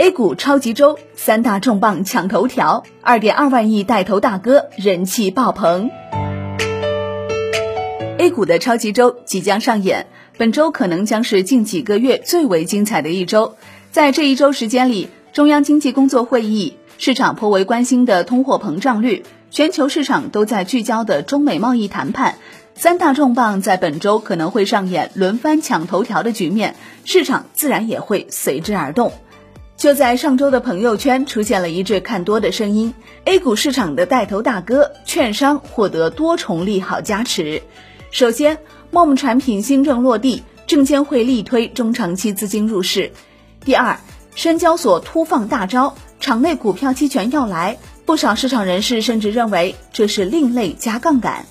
A 股超级周，三大重磅抢头条，二点二万亿带头大哥人气爆棚。A 股的超级周即将上演，本周可能将是近几个月最为精彩的一周。在这一周时间里，中央经济工作会议、市场颇为关心的通货膨胀率、全球市场都在聚焦的中美贸易谈判，三大重磅在本周可能会上演轮番抢头条的局面，市场自然也会随之而动。就在上周的朋友圈出现了一致看多的声音，A 股市场的带头大哥券商获得多重利好加持。首先，MOM 产品新政落地，证监会力推中长期资金入市。第二，深交所突放大招，场内股票期权要来，不少市场人士甚至认为这是另类加杠杆。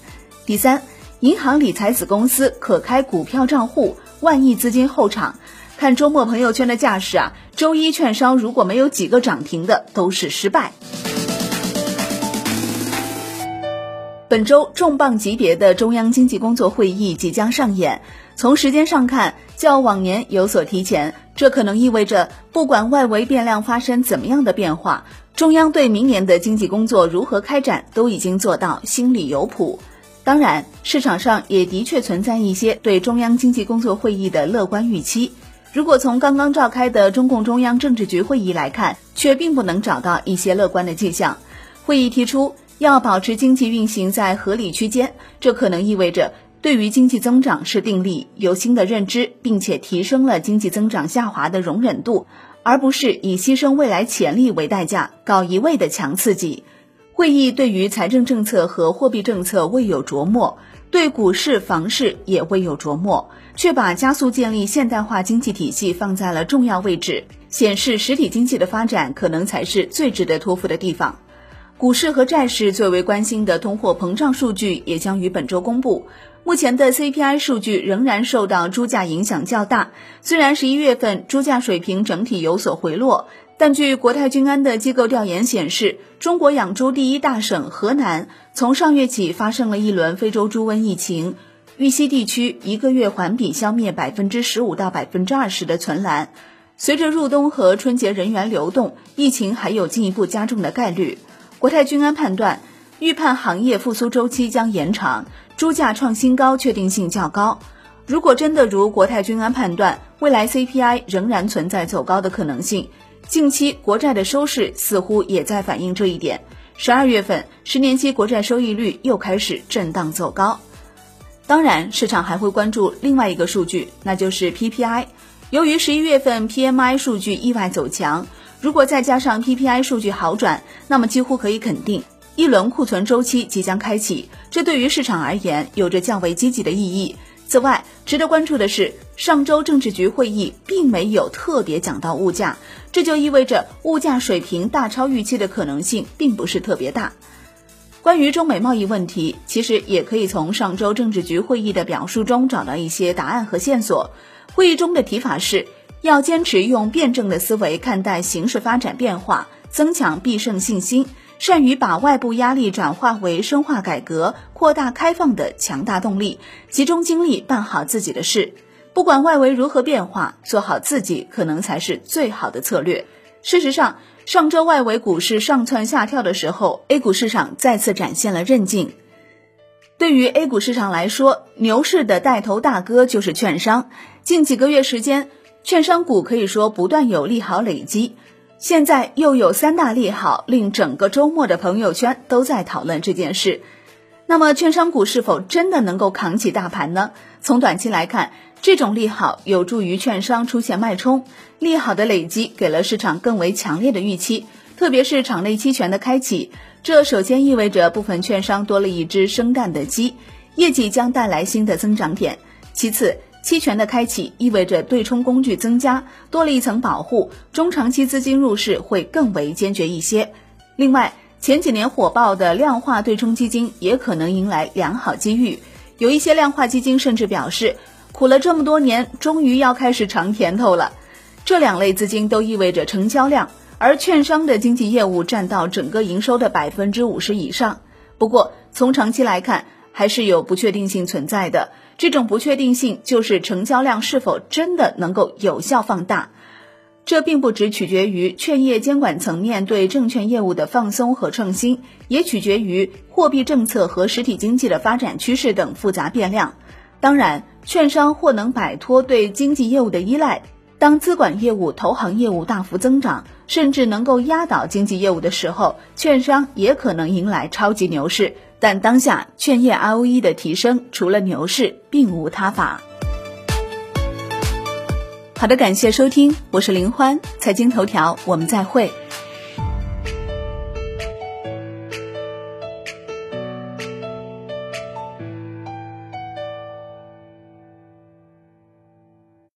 第三，银行理财子公司可开股票账户，万亿资金后场。看周末朋友圈的架势啊，周一券商如果没有几个涨停的，都是失败。本周重磅级别的中央经济工作会议即将上演，从时间上看，较往年有所提前，这可能意味着不管外围变量发生怎么样的变化，中央对明年的经济工作如何开展都已经做到心里有谱。当然，市场上也的确存在一些对中央经济工作会议的乐观预期。如果从刚刚召开的中共中央政治局会议来看，却并不能找到一些乐观的迹象。会议提出要保持经济运行在合理区间，这可能意味着对于经济增长是定力有新的认知，并且提升了经济增长下滑的容忍度，而不是以牺牲未来潜力为代价搞一味的强刺激。会议对于财政政策和货币政策未有琢磨。对股市、房市也未有琢磨，却把加速建立现代化经济体系放在了重要位置，显示实体经济的发展可能才是最值得托付的地方。股市和债市最为关心的通货膨胀数据也将于本周公布。目前的 CPI 数据仍然受到猪价影响较大，虽然十一月份猪价水平整体有所回落。但据国泰君安的机构调研显示，中国养猪第一大省河南从上月起发生了一轮非洲猪瘟疫情，玉溪地区一个月环比消灭百分之十五到百分之二十的存栏。随着入冬和春节人员流动，疫情还有进一步加重的概率。国泰君安判断，预判行业复苏周期将延长，猪价创新高确定性较高。如果真的如国泰君安判断，未来 CPI 仍然存在走高的可能性。近期国债的收市似乎也在反映这一点。十二月份十年期国债收益率又开始震荡走高。当然，市场还会关注另外一个数据，那就是 PPI。由于十一月份 PMI 数据意外走强，如果再加上 PPI 数据好转，那么几乎可以肯定，一轮库存周期即将开启。这对于市场而言有着较为积极的意义。此外，值得关注的是，上周政治局会议并没有特别讲到物价，这就意味着物价水平大超预期的可能性并不是特别大。关于中美贸易问题，其实也可以从上周政治局会议的表述中找到一些答案和线索。会议中的提法是要坚持用辩证的思维看待形势发展变化，增强必胜信心。善于把外部压力转化为深化改革、扩大开放的强大动力，集中精力办好自己的事。不管外围如何变化，做好自己可能才是最好的策略。事实上，上周外围股市上蹿下跳的时候，A 股市场再次展现了韧劲。对于 A 股市场来说，牛市的带头大哥就是券商。近几个月时间，券商股可以说不断有利好累积。现在又有三大利好，令整个周末的朋友圈都在讨论这件事。那么，券商股是否真的能够扛起大盘呢？从短期来看，这种利好有助于券商出现脉冲，利好的累积给了市场更为强烈的预期。特别是场内期权的开启，这首先意味着部分券商多了一只生蛋的鸡，业绩将带来新的增长点。其次，期权的开启意味着对冲工具增加，多了一层保护，中长期资金入市会更为坚决一些。另外，前几年火爆的量化对冲基金也可能迎来良好机遇，有一些量化基金甚至表示，苦了这么多年，终于要开始尝甜头了。这两类资金都意味着成交量，而券商的经纪业务占到整个营收的百分之五十以上。不过，从长期来看，还是有不确定性存在的，这种不确定性就是成交量是否真的能够有效放大。这并不只取决于券业监管层面对证券业务的放松和创新，也取决于货币政策和实体经济的发展趋势等复杂变量。当然，券商或能摆脱对经济业务的依赖。当资管业务、投行业务大幅增长，甚至能够压倒经济业务的时候，券商也可能迎来超级牛市。但当下券业 ROE 的提升，除了牛市，并无他法。好的，感谢收听，我是林欢，财经头条，我们再会。